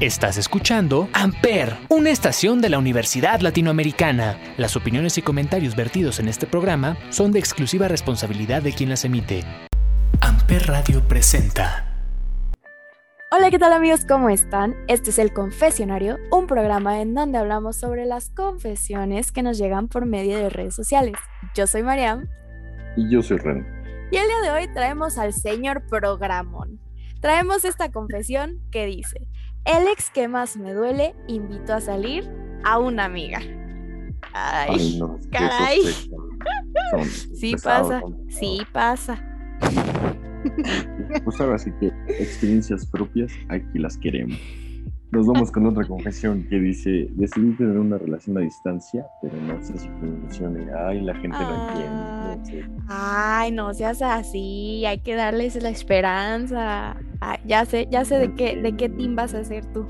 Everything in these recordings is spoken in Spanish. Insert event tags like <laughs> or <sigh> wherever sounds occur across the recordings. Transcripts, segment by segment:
Estás escuchando Amper, una estación de la Universidad Latinoamericana. Las opiniones y comentarios vertidos en este programa son de exclusiva responsabilidad de quien las emite. Amper Radio presenta. Hola, ¿qué tal amigos? ¿Cómo están? Este es El Confesionario, un programa en donde hablamos sobre las confesiones que nos llegan por medio de redes sociales. Yo soy Mariam. Y yo soy Ren. Y el día de hoy traemos al señor Programón. Traemos esta confesión que dice, el ex que más me duele invitó a salir a una amiga. Ay, caray. sí pasa, sí pasa. Pues ahora sí que experiencias propias aquí las queremos. Nos vamos con otra confesión que dice, decidí tener una relación a distancia, pero no sé si funcione. Ay, la gente no entiende. Ay, no seas así, hay que darles la esperanza. ya sé, ya sé de qué, de qué team vas a ser tú.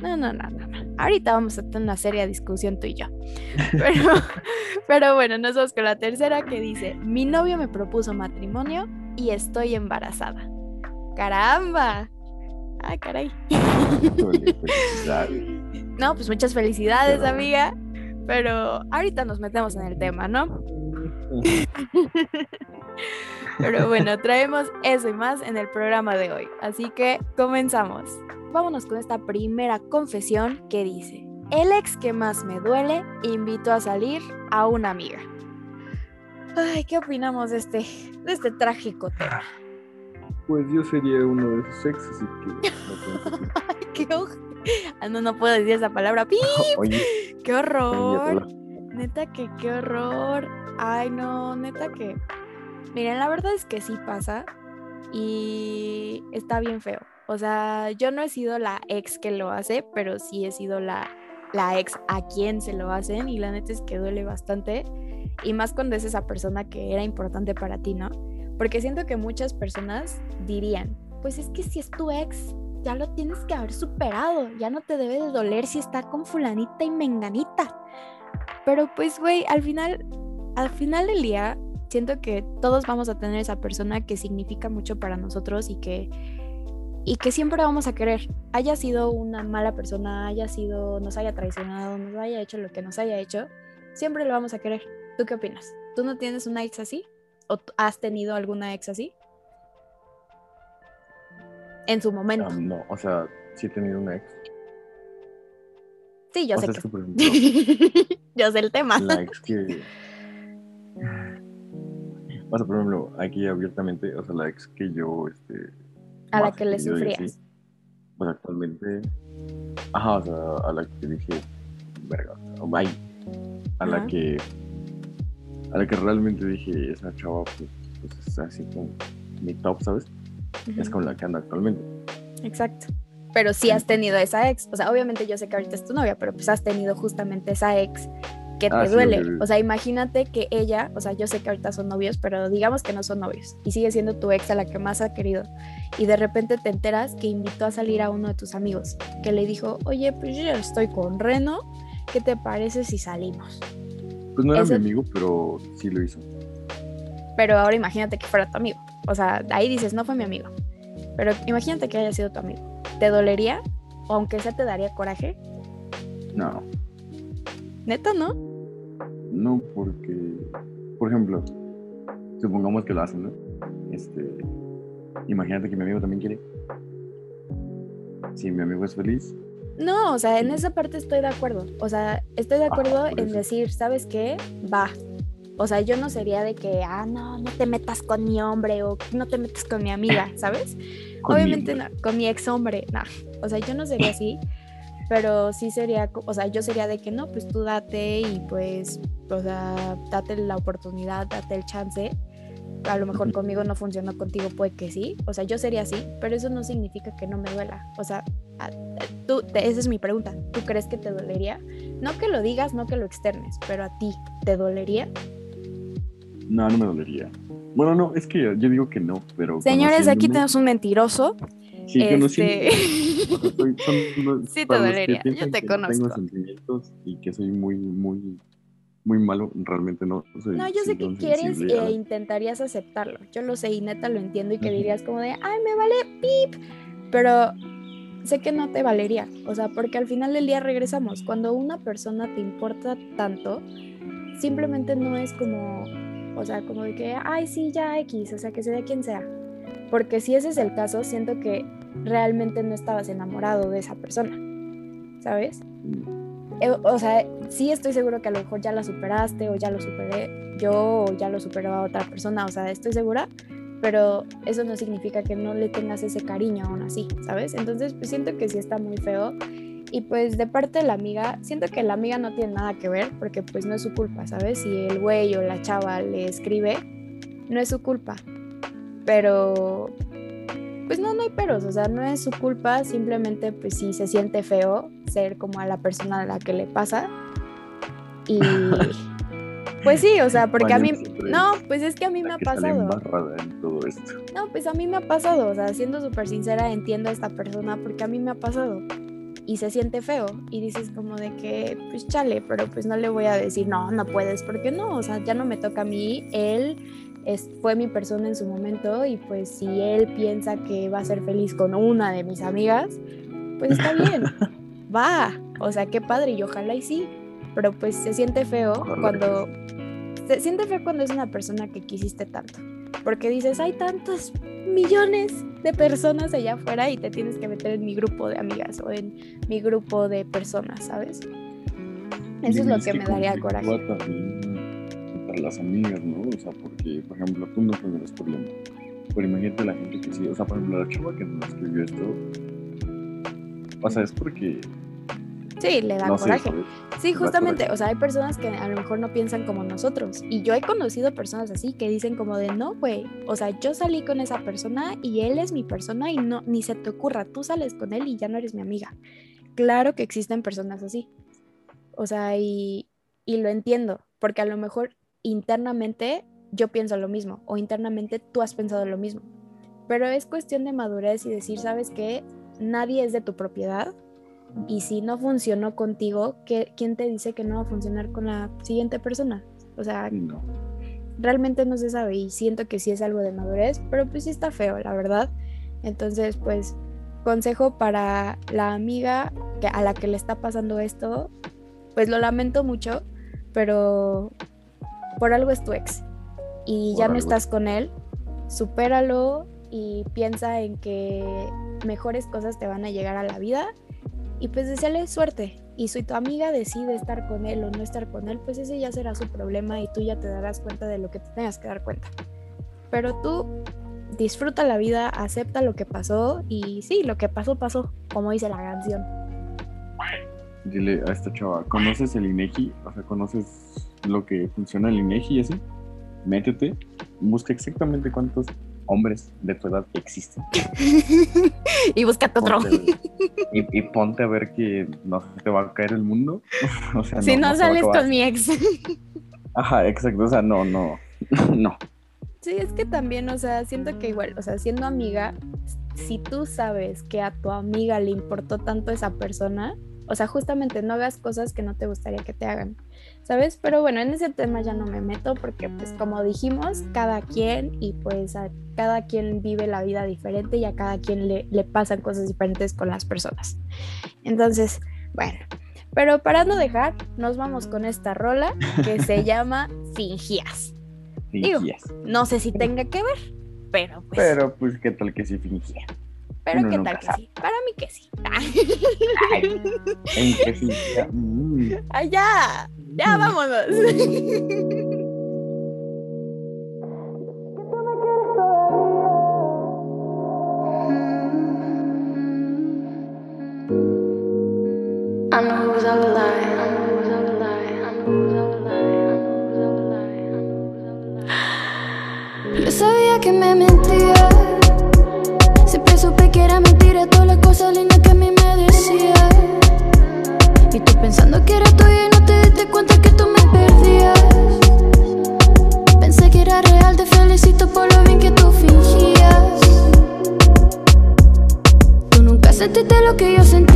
No, no, no, no, Ahorita vamos a tener una seria discusión tú y yo. <laughs> Pero, pero bueno, nos vamos con la tercera que dice, mi novio me propuso matrimonio y estoy embarazada. ¡Caramba! Ah, caray. <laughs> no, pues muchas felicidades, amiga. Pero ahorita nos metemos en el tema, ¿no? <laughs> Pero bueno, traemos eso y más en el programa de hoy. Así que comenzamos. Vámonos con esta primera confesión que dice, el ex que más me duele invitó a salir a una amiga. Ay, ¿qué opinamos de este, de este trágico tema? Pues yo sería uno de esos ex, así que <laughs> qué ah, no, no puedo decir esa palabra. <laughs> ¡Pip! ¡Qué horror! Neta que qué horror. Ay, no, neta que. Miren, la verdad es que sí pasa. Y está bien feo. O sea, yo no he sido la ex que lo hace, pero sí he sido la, la ex a quien se lo hacen. Y la neta es que duele bastante. Y más cuando es esa persona que era importante para ti, ¿no? Porque siento que muchas personas dirían, pues es que si es tu ex, ya lo tienes que haber superado, ya no te debe de doler si está con fulanita y menganita. Pero pues, güey, al final, al final del día, siento que todos vamos a tener esa persona que significa mucho para nosotros y que, y que siempre vamos a querer. Haya sido una mala persona, haya sido, nos haya traicionado, nos haya hecho lo que nos haya hecho, siempre lo vamos a querer. ¿Tú qué opinas? ¿Tú no tienes una ex así? ¿O has tenido alguna ex así? En su momento. Ah, no, o sea, sí he tenido una ex. Sí, yo sé. <laughs> yo sé el tema. La ex que. O sea, por ejemplo, aquí abiertamente, o sea, la ex que yo, este. A la que le sufrías. pues actualmente. Ajá, o sea, a la que dije, verga, bye. A la que a la que realmente dije, esa chava, pues, pues es así como mi top, ¿sabes? Es con la que anda actualmente. Exacto. Pero sí has tenido esa ex. O sea, obviamente yo sé que ahorita es tu novia, pero pues has tenido justamente esa ex que te ah, duele. o sea, imagínate que ella, o sea, yo sé que ahorita son novios, pero digamos que no son novios y sigue siendo tu ex a la que más ha querido. Y de repente te enteras que invitó a salir a uno de tus amigos, que le dijo, oye, pues yo estoy con Reno, ¿qué te parece si salimos? Pues no era mi amigo, pero sí lo hizo. Pero ahora imagínate que fuera tu amigo. O sea, ahí dices, no fue mi amigo. Pero imagínate que haya sido tu amigo. ¿Te dolería? ¿O aunque sea te daría coraje? No. ¿Neta no? No, porque, por ejemplo, supongamos que lo hacen, ¿no? Este, imagínate que mi amigo también quiere. Si mi amigo es feliz, no, o sea, en esa parte estoy de acuerdo. O sea, estoy de acuerdo en decir, ¿sabes qué? Va. O sea, yo no sería de que, ah, no, no te metas con mi hombre o no te metas con mi amiga, <laughs> ¿sabes? Obviamente no, con mi ex hombre, no. O sea, yo no sería así, pero sí sería, o sea, yo sería de que no, pues tú date y pues, o sea, date la oportunidad, date el chance a lo mejor conmigo no funcionó, contigo puede que sí, o sea, yo sería así, pero eso no significa que no me duela, o sea, tú, esa es mi pregunta, ¿tú crees que te dolería? No que lo digas, no que lo externes, pero a ti, ¿te dolería? No, no me dolería. Bueno, no, es que yo digo que no, pero... Señores, aquí tenemos un mentiroso. Sí, este... <laughs> sí te dolería, yo te conozco. Tengo sentimientos y que soy muy, muy muy malo, realmente no. no, yo sé que quieres e intentarías aceptarlo. Yo lo sé y neta lo entiendo y que dirías como de, ay, me vale pip. Pero sé que no te valería, o sea, porque al final del día regresamos. Cuando una persona te importa tanto, simplemente no es como, o sea, como de que, ay, sí, ya X, o sea, que sea quien sea. Porque si ese es el caso, siento que realmente no estabas enamorado de esa persona, ¿sabes? Eh, o sea, sí estoy seguro que a lo mejor ya la superaste o ya lo superé yo o ya lo superó otra persona, o sea, estoy segura, pero eso no significa que no le tengas ese cariño aún así, ¿sabes? Entonces, pues siento que sí está muy feo. Y pues de parte de la amiga, siento que la amiga no tiene nada que ver porque pues no es su culpa, ¿sabes? Si el güey o la chava le escribe, no es su culpa. Pero, pues no, no hay peros, o sea, no es su culpa, simplemente pues sí se siente feo ser como a la persona a la que le pasa. Y... <laughs> Pues sí, o sea, porque a mí, no, pues es que a mí me ha pasado. No, pues a mí me ha pasado, o sea, siendo súper sincera, entiendo a esta persona porque a mí me ha pasado y se siente feo y dices como de que, pues chale, pero pues no le voy a decir, no, no puedes, porque no, o sea, ya no me toca a mí, él es, fue mi persona en su momento y pues si él piensa que va a ser feliz con una de mis amigas, pues está <laughs> bien, va, o sea, qué padre y ojalá y sí, pero pues se siente feo cuando se siente feo cuando es una persona que quisiste tanto, porque dices, hay tantos millones de personas allá afuera y te tienes que meter en mi grupo de amigas o en mi grupo de personas, ¿sabes? Eso es lo que, me daría coraje. Para las amigas, ¿no? O sea, porque, por ejemplo, tú no tendrás problema. Pero imagínate la gente que sí, o sea, por ejemplo, la chava que nos escribió esto, o sea, es porque Sí, le da coraje. sí, justamente, o sea, hay personas que a lo mejor no piensan como nosotros. Y yo he conocido personas así que dicen como de, no, güey, o sea, yo salí con esa persona y él es mi persona y no, ni se te ocurra, tú sales con él y ya no eres mi amiga. Claro que existen personas así. O sea, y, y lo entiendo, porque a lo mejor internamente yo pienso lo mismo o internamente tú has pensado lo mismo. Pero es cuestión de madurez y decir, ¿sabes qué? Nadie es de tu propiedad y si no funcionó contigo, ¿quién te dice que no va a funcionar con la siguiente persona? O sea, realmente no se sabe y siento que sí es algo de madurez, pero pues sí está feo, la verdad. Entonces, pues, consejo para la amiga que, a la que le está pasando esto, pues lo lamento mucho, pero por algo es tu ex y ya no estás con él, supéralo y piensa en que mejores cosas te van a llegar a la vida y pues deseale suerte. Y si tu amiga decide estar con él o no estar con él, pues ese ya será su problema y tú ya te darás cuenta de lo que te tengas que dar cuenta. Pero tú disfruta la vida, acepta lo que pasó y sí, lo que pasó, pasó, como dice la canción. Dile a esta chava, ¿conoces el INEGI? O sea, ¿conoces lo que funciona el INEGI y así? Métete, busca exactamente cuántos hombres de tu edad existen. <laughs> y búscate otro. y, ponte a ver que no te va a caer el mundo. <laughs> o sea, si no, sales con mi ex. <laughs> Ajá, exacto. O sea, no, no, no. Sí, es que también, o sea, siento que igual, o sea, siendo amiga, si tú sabes que a tu amiga le importó tanto esa persona, o sea, justamente no hagas cosas que no te gustaría que te hagan. ¿sabes? Pero bueno, en ese tema ya no me meto porque pues como dijimos, cada quien y pues a cada quien vive la vida diferente y a cada quien le, le pasan cosas diferentes con las personas. Entonces, bueno, pero para no dejar, nos vamos con esta rola que se <laughs> llama Fingías. Fingías. no sé si tenga que ver, pero pues... Pero pues, ¿qué tal que sí fingía? Pero qué tal que sí. Para mí que sí. <laughs> Mm. Allá. Ya, vámonos. Who's line. Yo sabía que me mentía. Que era mentira todas las cosas lindas que a mí me decía. Y tú pensando que era tuya te cuenta que tú me perdías. Pensé que era real, te felicito por lo bien que tú fingías. Tú nunca sentiste lo que yo sentía.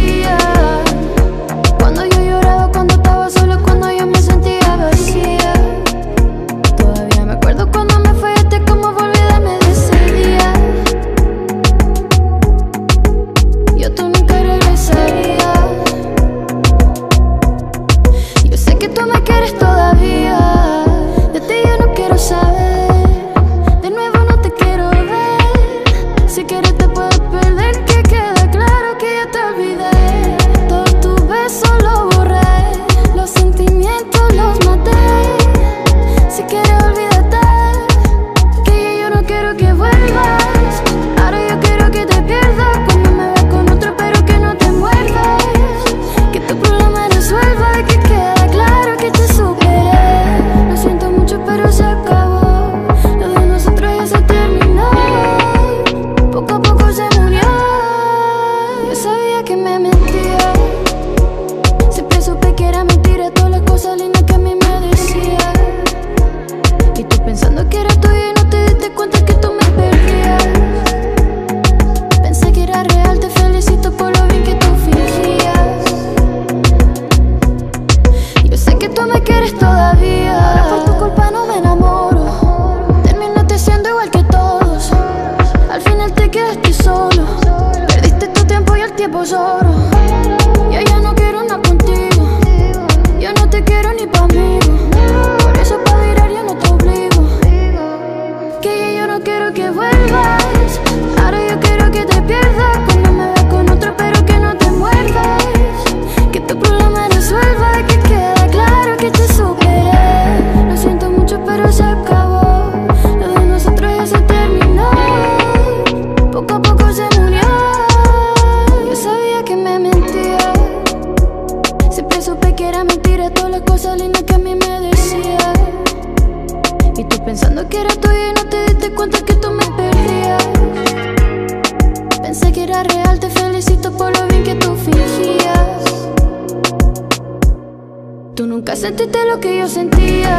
Sentiste lo que yo sentía.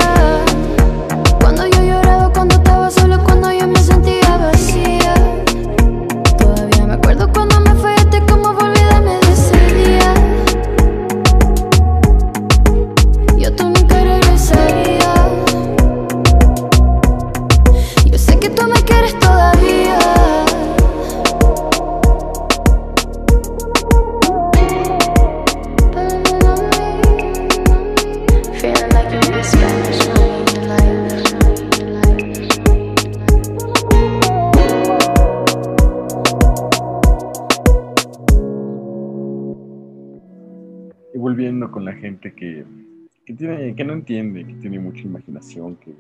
Que que tiene mucha imaginación, que,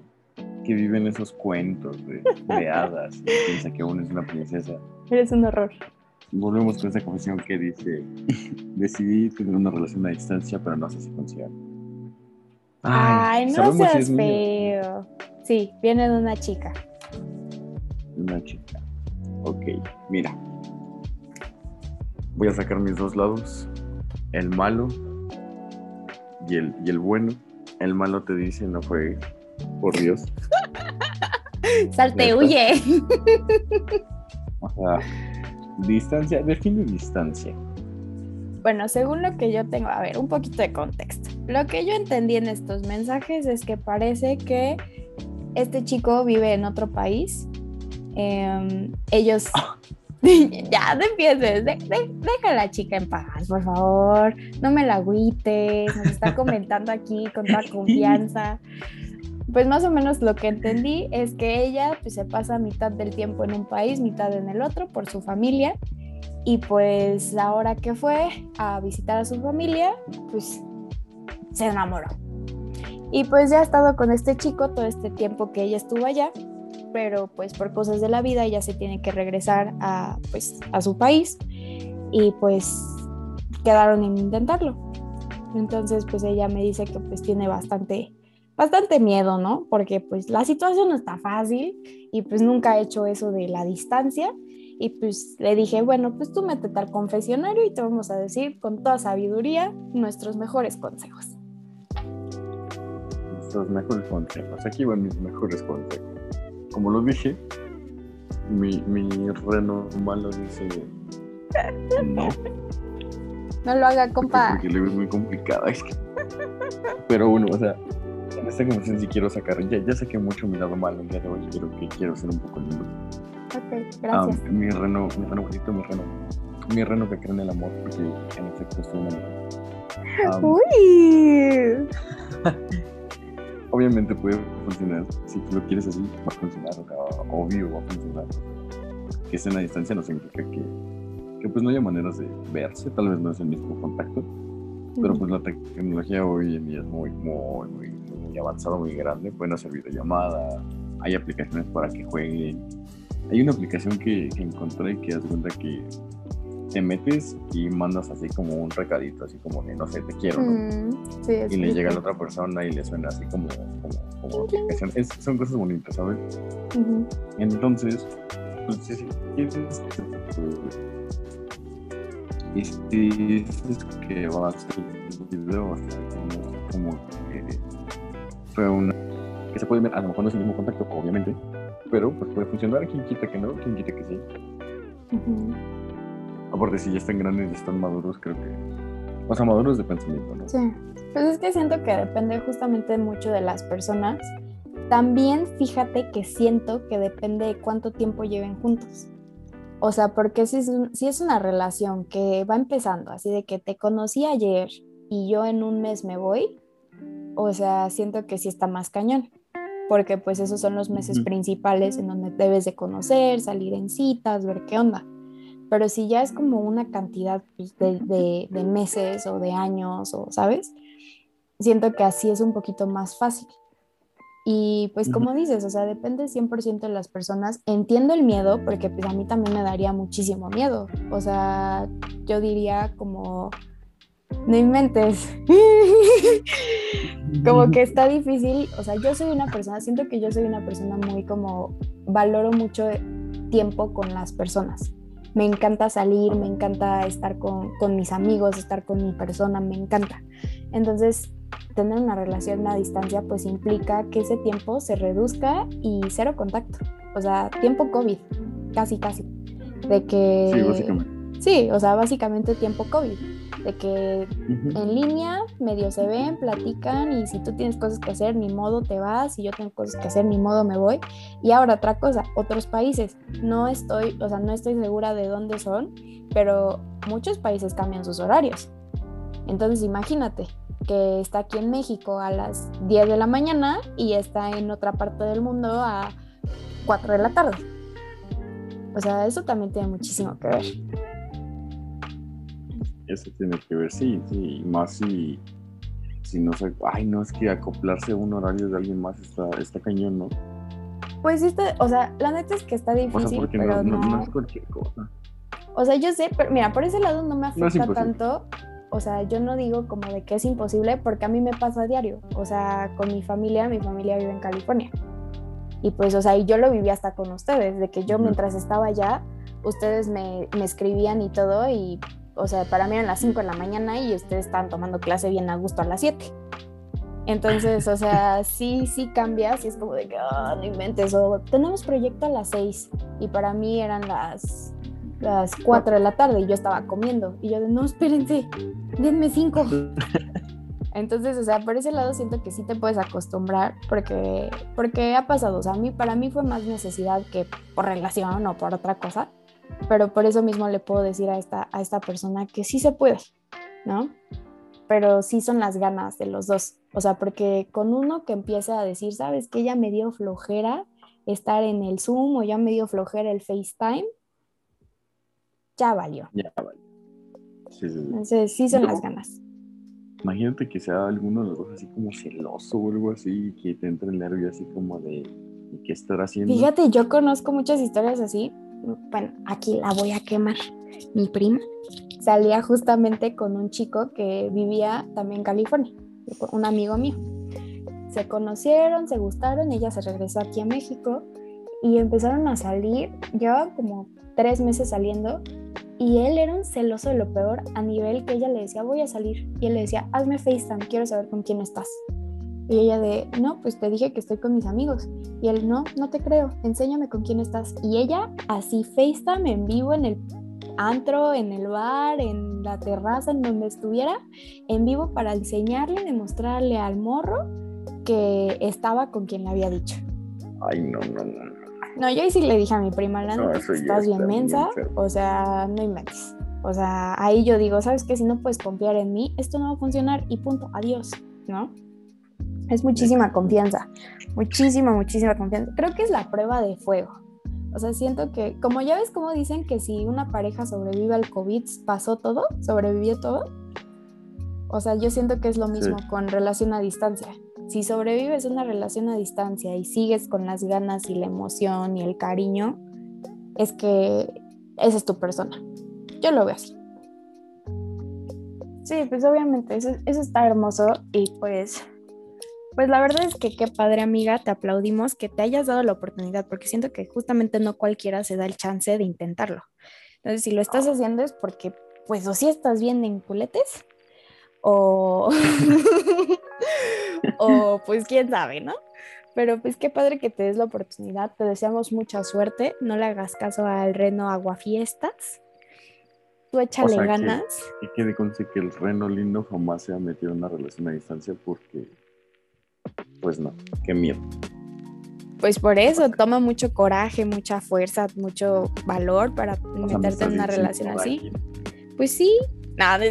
que vive en esos cuentos de, de <laughs> hadas y piensa que uno es una princesa. Eres un horror. Volvemos con esa confesión que dice, decidí tener una relación a distancia, pero no sé si funciona. Ay, no si seas mío. feo. Sí, viene de una chica. Una chica. Ok, mira. Voy a sacar mis dos lados. El malo y el, y el bueno. El malo te dice, no fue por Dios. <laughs> Salte, huye. <laughs> O sea, distancia, define distancia. Bueno, según lo que yo tengo, a ver, un poquito de contexto. Lo que yo entendí en estos mensajes es que parece que este chico vive en otro país. Em, ellos... <laughs> <laughs> ya, no empieces. de- de- deja a la chica en paz, por favor. No me la agüites. Nos está comentando aquí con toda <laughs> confianza. Pues más o menos lo que entendí es que ella pues, se pasa mitad del tiempo en un país, mitad en el otro por su familia. Y pues ahora que fue a visitar a su familia, pues se enamoró. Y pues ya ha estado con este chico todo este tiempo que ella estuvo allá, pero pues por cosas de la vida ella se tiene que regresar a, pues, a su país y pues quedaron en intentarlo. Entonces pues ella me dice que pues tiene bastante, bastante miedo, ¿no? Porque pues la situación no está fácil y pues nunca ha hecho eso de la distancia. Y pues le dije, bueno, pues tú métete al confesionario y te vamos a decir con toda sabiduría nuestros mejores consejos. Nuestros mejores consejos. Aquí van mis mejores consejos. Como lo dije, mi, mi reno malo dice no. No lo haga, compa. Porque luego es muy complicada. es que- Pero bueno, o sea, en esta conversación sí quiero sacar. Ya, ya saqué mucho mi lado malo el día de hoy. Quiero, que, quiero ser un poco lindo. Ok, Ah, gracias. mi reno, mi reno bonito, mi reno. Mi reno que cree en el amor, porque en efecto estoy enamorado. <laughs> Ah, Uy. <laughs> obviamente puede funcionar. Si tú lo quieres así, va a funcionar. O sea, obvio va a funcionar. Que estén a distancia no significa que, que pues no haya maneras de verse. Tal vez no es el mismo contacto. Pero pues la tecnología hoy en día es muy, muy, muy, muy avanzada, muy grande. Pueden hacer videollamada, hay aplicaciones para que jueguen. Hay una aplicación que, que encontré que hace cuenta que te metes y mandas así como un recadito, así como de, no sé, te quiero, ¿no? Mm, sí, Y le llega a la otra persona y le suena así como, como, como. Es- son cosas bonitas, ¿sabes? Entonces, pues, si si quieres, pues, Y si dices que va a ser el video, o sea, como que fue una. que se puede ver, a lo mejor no es el mismo contacto, obviamente, pero pues puede funcionar. Quien quita que no, quien quita que sí. Aparte, si ya están grandes y están maduros, creo que. O sea, maduros de pensamiento, ¿no? Sí. Pues es que siento que depende justamente mucho de las personas. También fíjate que siento que depende de cuánto tiempo lleven juntos. O sea, porque si es, si es una relación que va empezando, así de que te conocí ayer y yo en un mes me voy, o sea, siento que sí está más cañón, porque pues esos son los meses principales en donde debes de conocer, salir en citas, ver qué onda. Pero si ya es como una cantidad pues, de, de meses o de años, o sabes, siento que así es un poquito más fácil. Y pues como dices, o sea, depende 100% de las personas. Entiendo el miedo porque pues a mí también me daría muchísimo miedo. O sea, yo diría como, no inventes. <laughs> como que está difícil. O sea, yo soy una persona, siento que yo soy una persona muy como, valoro mucho tiempo con las personas. Me encanta salir, me encanta estar con, con mis amigos, estar con mi persona, me encanta. Entonces, tener una relación a distancia pues implica que ese tiempo se reduzca y cero contacto. O sea, tiempo COVID, casi, casi. De que... Sí, básicamente. Sí, o sea, básicamente tiempo COVID. De que en línea medio se ven, platican y si tú tienes cosas que hacer, ni modo te vas, y yo tengo cosas que hacer, ni modo me voy. Y ahora otra cosa, otros países. No estoy, o sea, no estoy segura de dónde son, pero muchos países cambian sus horarios. Entonces imagínate, que está aquí en México a las 10 de la mañana y está en otra parte del mundo a 4 de la tarde. O sea, eso también tiene muchísimo que ver. Eso tiene que ver, sí, sí, más si, si no sé, ay, no, es que acoplarse a un horario de alguien más está, está cañón, ¿no? Pues sí, o sea, la neta es que está difícil, pero no, no, es cualquier cosa. O sea, yo sé, pero mira, por ese lado no me afecta tanto o sea, yo no digo como de que es imposible porque a mí me pasa a diario, o sea, con mi familia, mi familia vive en California. Y pues, o sea, yo lo viví hasta con ustedes, de que yo mientras estaba allá, ustedes me, me escribían y todo, y, o sea, para mí eran las 5 de la mañana y ustedes estaban tomando clase bien a gusto a las 7. Entonces, o sea, <laughs> sí, sí cambia, sí es como de que, oh, no inventes, o tenemos proyecto a las 6 y para mí eran las las 4 de la tarde y yo estaba comiendo. Y yo de, no, espérense, denme 5. <laughs> Entonces, o sea, por ese lado siento que sí te puedes acostumbrar porque, porque ha pasado. O sea, a mí, para mí fue más necesidad que por relación o por otra cosa. Pero por eso mismo le puedo decir a esta, a esta persona que sí se puede, ¿no? Pero sí son las ganas de los dos. O sea, porque con uno que empieza a decir, ¿sabes que Ya me dio flojera estar en el Zoom o ya me dio flojera el FaceTime ya valió. Ya valió. Sí, sí, Entonces, sí son las ganas. Imagínate que sea alguno de los dos así como celoso o algo así, que te entre el nervio así como de qué estar haciendo. Fíjate, yo conozco muchas historias así. Bueno, aquí la voy a quemar. Mi prima salía justamente con un chico que vivía también en California, un amigo mío. Se conocieron, se gustaron, ella se regresó aquí a México y empezaron a salir. Llevaban como tres meses saliendo y él era un celoso de lo peor a nivel que ella le decía, voy a salir. Y él le decía, hazme FaceTime, quiero saber con quién estás. Y ella de, no, pues te dije que estoy con mis amigos. Y él, no, no te creo, enséñame con quién estás. Y ella así FaceTime en vivo en el antro, en el bar, en la terraza, en donde estuviera, en vivo para enseñarle, demostrarle al morro que estaba con quien le había dicho. Ay, no, no, no. No, yo ahí sí le dije a mi prima, la estás bien mensa, o sea, no inventes. O sea, ahí yo digo, ¿sabes qué? Si no puedes confiar en mí, esto no va a funcionar y punto, adiós, ¿no? Es muchísima confianza, muchísima, muchísima confianza. Creo que es la prueba de fuego. O sea, siento que, como ya ves cómo dicen que si una pareja sobrevive al COVID, pasó todo, sobrevivió todo. O sea, yo siento que es lo mismo con relación a distancia si sobrevives una relación a distancia y sigues con las ganas y la emoción y el cariño, es que esa es tu persona. Yo lo veo así. Sí, pues obviamente eso, está hermoso y pues, pues la verdad es que qué padre amiga, te aplaudimos que te hayas dado la oportunidad porque siento que justamente no cualquiera se da el chance de intentarlo. Entonces, si lo estás haciendo es porque pues o si estás bien en culetes o, <laughs> o pues quién sabe, ¿no? Pero pues qué padre que te des la oportunidad, te deseamos mucha suerte, no le hagas caso al reno aguafiestas, tú échale ganas. y que conste que el reno lindo jamás se ha metido en una relación a distancia porque, pues no, qué miedo. Pues por eso, toma mucho coraje, mucha fuerza, mucho valor para meterte en una relación así. Pues sí, no, no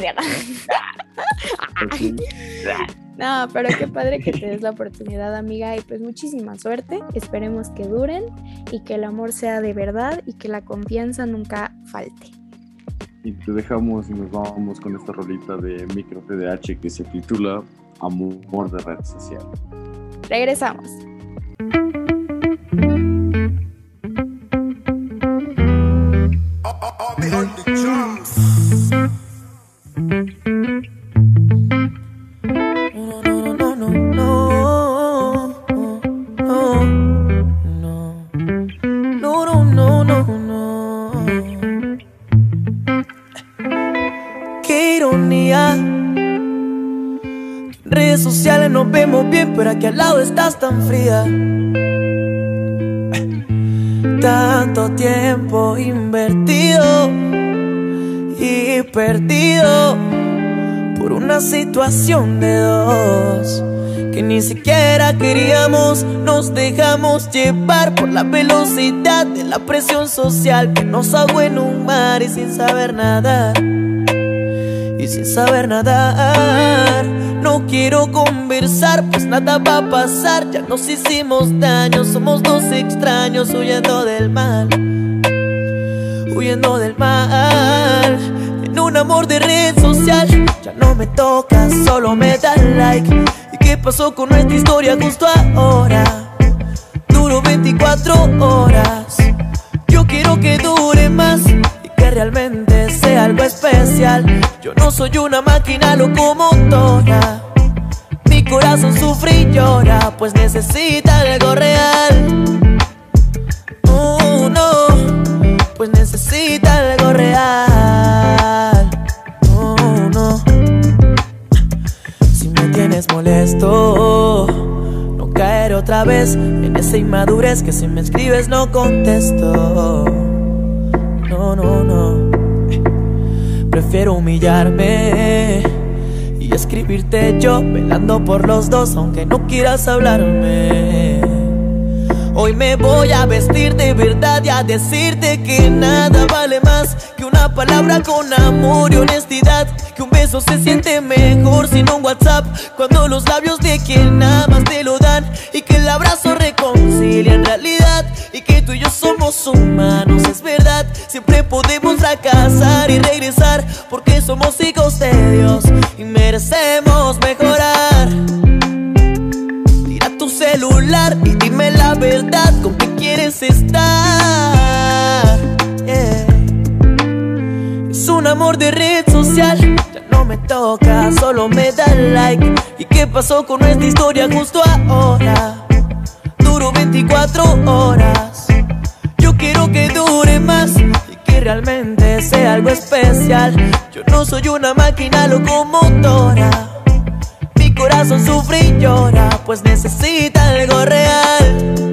No, pero qué padre que te des la oportunidad, amiga, y pues muchísima suerte. Esperemos que duren y que el amor sea de verdad y que la confianza nunca falte. Y te dejamos y nos vamos con esta rolita de micro TDH que se titula Amor de red social. Regresamos. Estás tan fría. Tanto tiempo invertido y perdido por una situación de dos que ni siquiera queríamos. Nos dejamos llevar por la velocidad de la presión social que nos ahogó en un mar y sin saber nada. Y sin saber nadar no quiero conversar, pues nada va a pasar. Ya nos hicimos daño, somos dos extraños huyendo del mal. Huyendo del mal. En un amor de red social, ya no me toca, solo me da like. ¿Y qué pasó con nuestra historia justo ahora? Duro 24 horas. Yo quiero que dure más realmente sea algo especial. Yo no soy una máquina locomotora corazón sufre y llora, pues necesita algo real. Oh, no, pues necesita algo real. Oh, no. Si me tienes molesto, no caer otra vez en esa inmadurez que si me escribes no contesto. No, no, no. Prefiero humillarme y escribirte yo, velando por los dos, aunque no quieras hablarme. Hoy me voy a vestir de verdad y a decirte que nada vale más que una palabra con amor y honestidad. Que un beso se siente mejor sin un WhatsApp cuando los labios de quien amas te lo dan. Y que el abrazo reconcilia en realidad. Y que tú y yo somos humanos, es verdad. Siempre podemos fracasar y regresar porque somos hijos de Dios y merecemos mejorar celular y dime la verdad con qué quieres estar. Un amor de red social, ya no me toca, solo me da like. ¿Y qué pasó con nuestra historia justo ahora? Duro 24 horas. Yo quiero que dure más y que realmente sea algo especial. Yo no soy una máquina locomotora corazón sufre y llora, pues necesita algo real.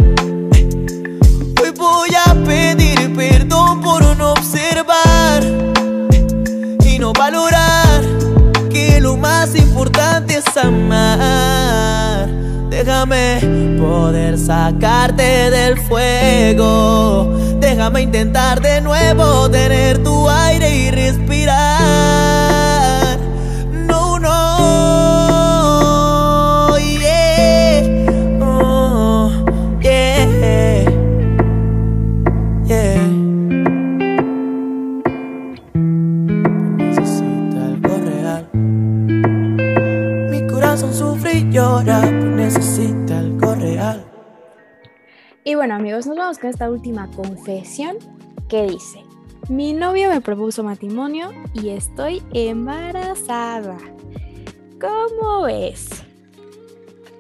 Poder sacarte del fuego. Déjame intentar de nuevo tener tu aire y respirar. Amigos, nos vamos con esta última confesión que dice, mi novio me propuso matrimonio y estoy embarazada. ¿Cómo ves?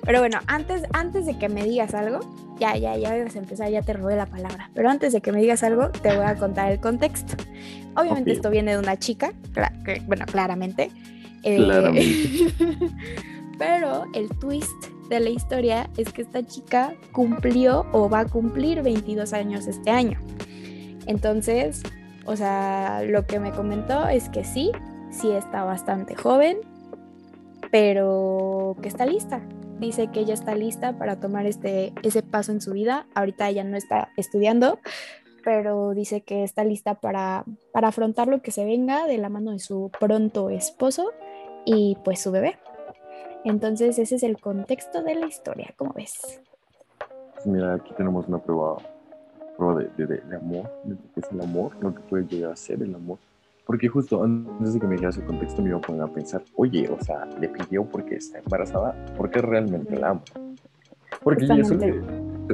Pero bueno, antes, antes de que me digas algo, ya, ya, ya vamos a empezar, ya te robé la palabra. Pero antes de que me digas algo, te voy a contar el contexto. Obviamente esto viene de una chica, bueno, claramente. Eh, Claramente. <laughs> pero el twist de la historia es que esta chica cumplió o va a cumplir 22 años este año. Entonces, o sea, lo que me comentó es que sí, sí está bastante joven, pero que está lista. Dice que ella está lista para tomar este, ese paso en su vida. Ahorita ella no está estudiando, pero dice que está lista para, para afrontar lo que se venga de la mano de su pronto esposo y pues su bebé. Entonces ese es el contexto de la historia, ¿cómo ves? Pues mira, aquí tenemos una prueba, prueba de, de, de amor, de lo que es el amor, lo que puede llegar a ser el amor. Porque justo antes de que me dijeras el contexto me iba a poner a pensar, oye, o sea, le pidió porque está embarazada, porque realmente la ama. Porque ya suele,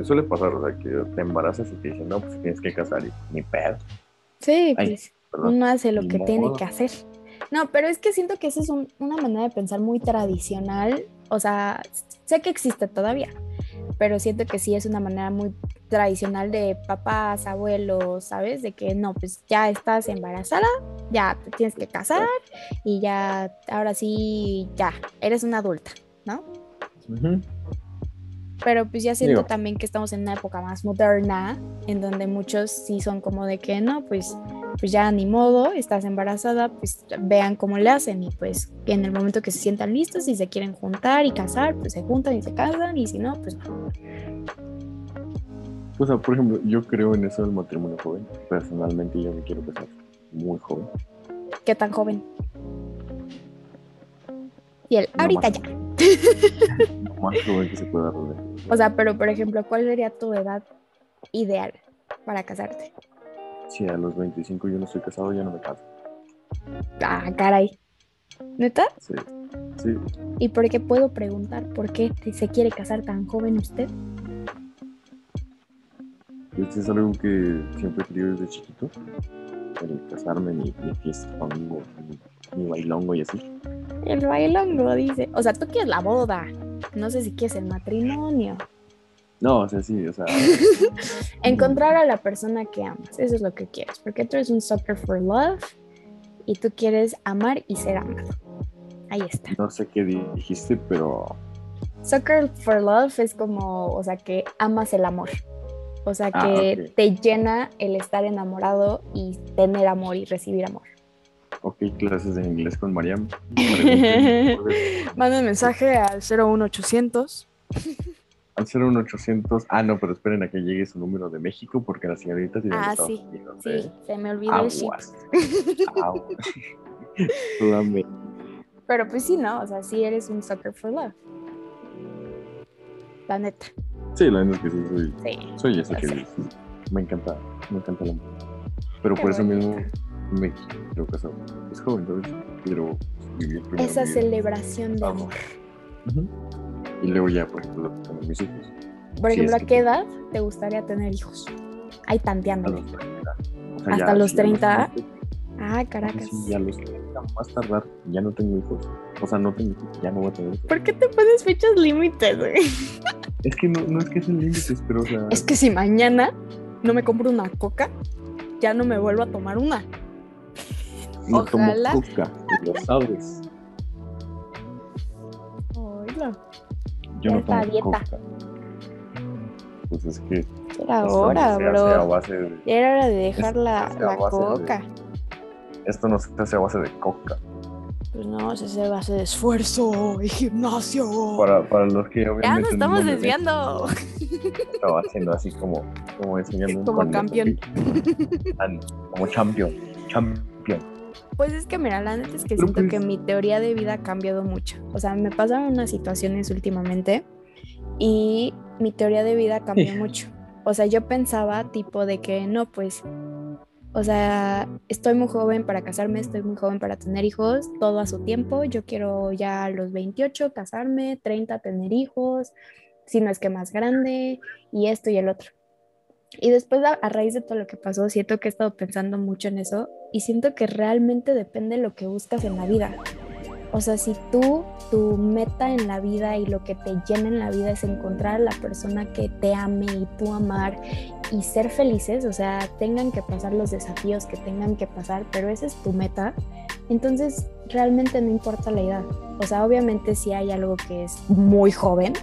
suele, pasar, o sea, que te embarazas y te dicen, no, pues tienes que casar y ni pedo. Sí, pues uno hace lo que tiene que hacer. No, pero es que siento que esa es una manera de pensar muy tradicional. O sea, sé que existe todavía, pero siento que sí es una manera muy tradicional de papás, abuelos, ¿sabes? De que no, pues ya estás embarazada, ya te tienes que casar y ya, ahora sí, ya, eres una adulta, ¿no? Pero pues ya siento también que estamos en una época más moderna, en donde muchos sí son como de que no, pues, pues ya ni modo, estás embarazada, pues vean cómo le hacen y pues en el momento que se sientan listos y se quieren juntar y casar, pues se juntan y se casan y si no, pues no. O sea, por ejemplo, yo creo en eso del matrimonio joven. Personalmente yo me quiero casar muy joven. ¿Qué tan joven? Y él, ahorita ya. <laughs> más joven que se pueda rodear. O sea, pero por ejemplo, ¿cuál sería tu edad ideal para casarte? Si a los 25 yo no estoy casado, ya no me caso. Ah, caray. ¿Neta? Sí. Sí. ¿Y por qué puedo preguntar por qué se quiere casar tan joven usted? Este es algo que siempre he querido desde chiquito. El casarme, ni, ni fiesta, ni, ni bailongo y así. El bailongo, dice. O sea, tú quieres la boda. No sé si quieres el matrimonio. No, o sea, sí, o sea. <laughs> Encontrar a la persona que amas. Eso es lo que quieres. Porque tú eres un sucker for love y tú quieres amar y ser amado. Ahí está. No sé qué dijiste, pero. Sucker for love es como, o sea, que amas el amor. O sea, ah, que te llena el estar enamorado y tener amor y recibir amor. Ok, clases de inglés con Mariam. <laughs> Manda un mensaje al 01800. <laughs> Al 01800. Ah, no, pero esperen a que llegue su número de México porque la señorita tiene Ah, sí. Sí, se me olvidó el chip. <laughs> pero pues sí, ¿no? O sea, sí eres un sucker for love. La neta. Sí, la neta es que sí, soy, sí, soy ese que me encanta, me encanta el amor. Pero por eso mismo me quiero casar. Es joven, entonces quiero vivir Esa celebración de amor. Y luego ya, por ejemplo, tener mis hijos. Por ejemplo, ¿a qué edad te gustaría tener hijos? Ahí tanteándole. Hasta los 30. Ah, Caracas. Sí, ya los 30 más tardar, ya no tengo hijos. O sea, no tengo hijos, ya no voy a tener hijos. ¿Por qué te pones fechas límites, güey? Es que no, no es que sean límites, pero o sea... Es que si mañana no me compro una coca, ya no me vuelvo a tomar una. No Ojalá. tomo coca, lo sabes. Oílo. Yo no tomo dieta. coca. Pues es que... Era hora, bro. Era hora de dejar la, la coca. Esto no se hace a base de coca. Pues no, se hace a base de esfuerzo y gimnasio. Para, para los que obviamente. Ya nos estamos desviando. Estaba haciendo así como, como <laughs> enseñando Como campeón. <laughs> como champion. Champion. Pues es que mira, la neta es que siento que pues mi teoría de vida ha cambiado mucho. O sea, me pasaron unas situaciones últimamente y mi teoría de vida cambió mucho. O sea, yo pensaba tipo de que no, pues o sea, estoy muy joven para casarme, estoy muy joven para tener hijos, todo a su tiempo. Yo quiero ya a los 28 casarme, 30 tener hijos, si no es que más grande, y esto y el otro. Y después, a, raíz de todo lo que pasó, siento que he estado pensando mucho en eso y siento que realmente depende de lo que buscas en la vida. O sea, si tú, tu meta en la vida y lo que te llena en la vida es encontrar a la persona que te ame y tú amar y ser felices, o sea, tengan que pasar los desafíos que tengan que pasar, pero esa es tu meta, entonces realmente no importa la edad. O sea, obviamente si hay algo que es muy joven,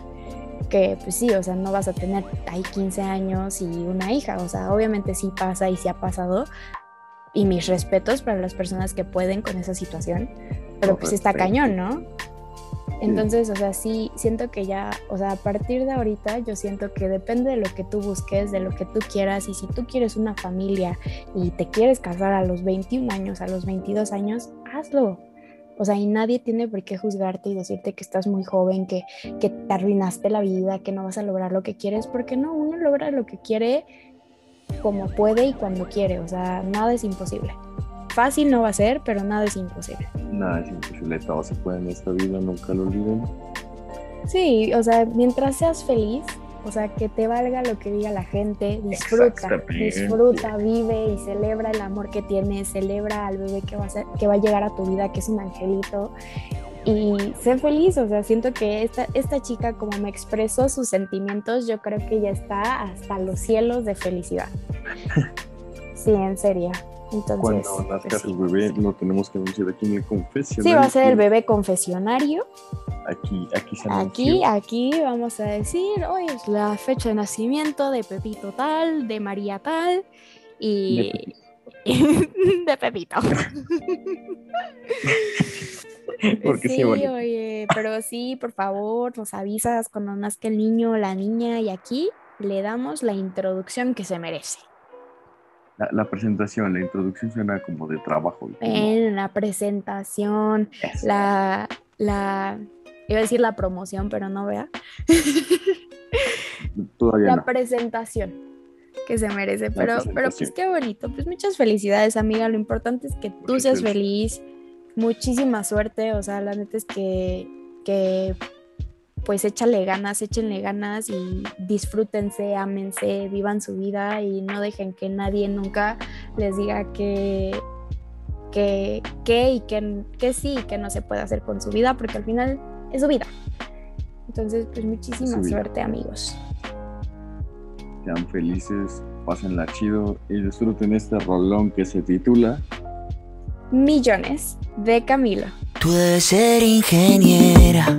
que pues sí, o sea, no vas a tener ahí 15 años y una hija, o sea, obviamente sí pasa y sí ha pasado, y mis respetos para las personas que pueden con esa situación, pero pues está cañón, ¿no? Entonces, o sea, sí, siento que ya, o sea, a partir de ahorita yo siento que depende de lo que tú busques, de lo que tú quieras, y si tú quieres una familia y te quieres casar a los 21 años, a los 22 años, hazlo. O sea, y nadie tiene por qué juzgarte y decirte que estás muy joven, que, que te arruinaste la vida, que no vas a lograr lo que quieres, porque no, uno logra lo que quiere como puede y cuando quiere, o sea, nada es imposible fácil no va a ser, pero nada es imposible. Nada es imposible, todo se puede en esta vida, nunca lo olviden. Sí, o sea, mientras seas feliz, o sea, que te valga lo que diga la gente, disfruta, disfruta, vive y celebra el amor que tienes, celebra al bebé que va, a ser, que va a llegar a tu vida, que es un angelito. Y sé feliz, o sea, siento que esta, esta chica como me expresó sus sentimientos, yo creo que ya está hasta los cielos de felicidad. <laughs> Sí, en serio. Entonces, Cuando nazca pues el bebé, lo tenemos que anunciar aquí en el confesionario. Sí, va a ser el bebé confesionario. Aquí, aquí se Aquí, aquí vamos a decir, hoy es la fecha de nacimiento de Pepito tal, de María tal y de Pepito. <laughs> <laughs> Porque sí, oye, pero sí, por favor, nos avisas cuando nazca el niño o la niña y aquí le damos la introducción que se merece. La, presentación, la introducción suena como de trabajo. En la presentación, la, la, iba a decir la promoción, pero no vea. <laughs> Todavía la presentación que se merece, pero, pero pues qué bonito. Pues muchas felicidades, amiga. Lo importante es que tú seas feliz. Muchísima suerte. O sea, la neta es que, que pues échale ganas, échenle ganas y disfrútense, ámense, vivan su vida y no dejen que nadie nunca les diga que, que, y que, que sí y que no se puede hacer con su vida, porque al final es su vida. Entonces, pues muchísima suerte, amigos. Sean felices, pásenla chido y disfruten este rolón que se titula Millones de Camila. Tú debes ser ingeniera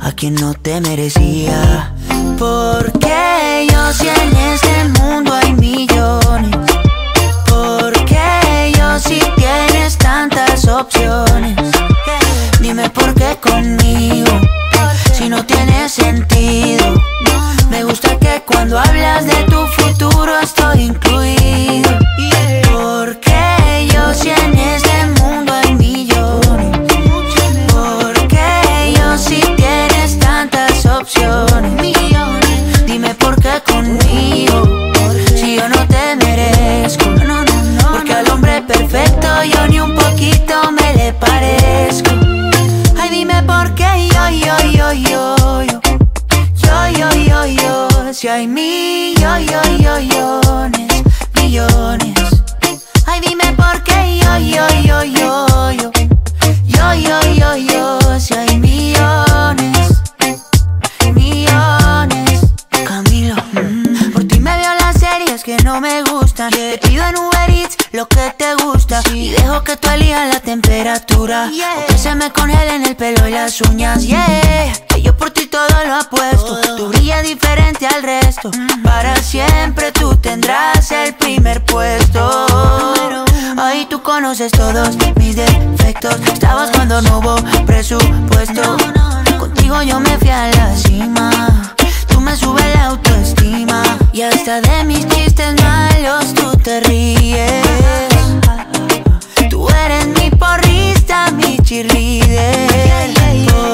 a quien no te merecía. Porque yo si en este mundo hay millones. Porque yo si tienes tantas opciones. Dime por qué conmigo, mis defectos. Estabas cuando no hubo presupuesto. Contigo yo me fui a la cima. Tú me subes la autoestima. Y hasta de mis chistes malos tú te ríes. Tú eres mi porrista, mi cheerleader.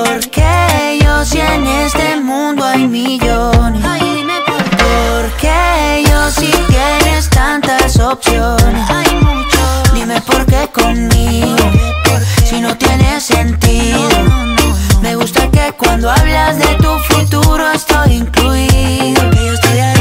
Porque yo si en este mundo hay millones. Porque yo si tienes tantas opciones dime por qué conmigo, si no tiene sentido. Me gusta que cuando hablas de tu futuro estoy incluido. Yo estoy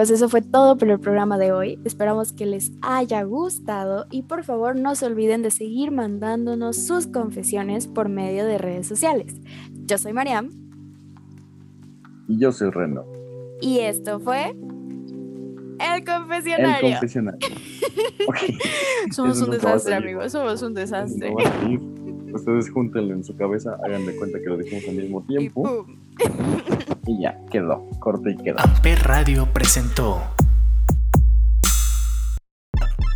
amigos, eso fue todo por el programa de hoy. Esperamos que les haya gustado y por favor no se olviden de seguir mandándonos sus confesiones por medio de redes sociales. Yo soy Mariam Y yo soy Reno. y esto fue El El Confesionario. confesionario. <laughs> Ok. Somos Eso un desastre amigos, somos un desastre. No. Ustedes júntenlo en su cabeza, hagan de cuenta que lo dijimos al mismo Y tiempo. <laughs> y ya, quedó, corte y quedó. Amper Radio presentó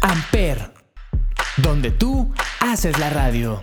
Amper, donde tú haces la radio.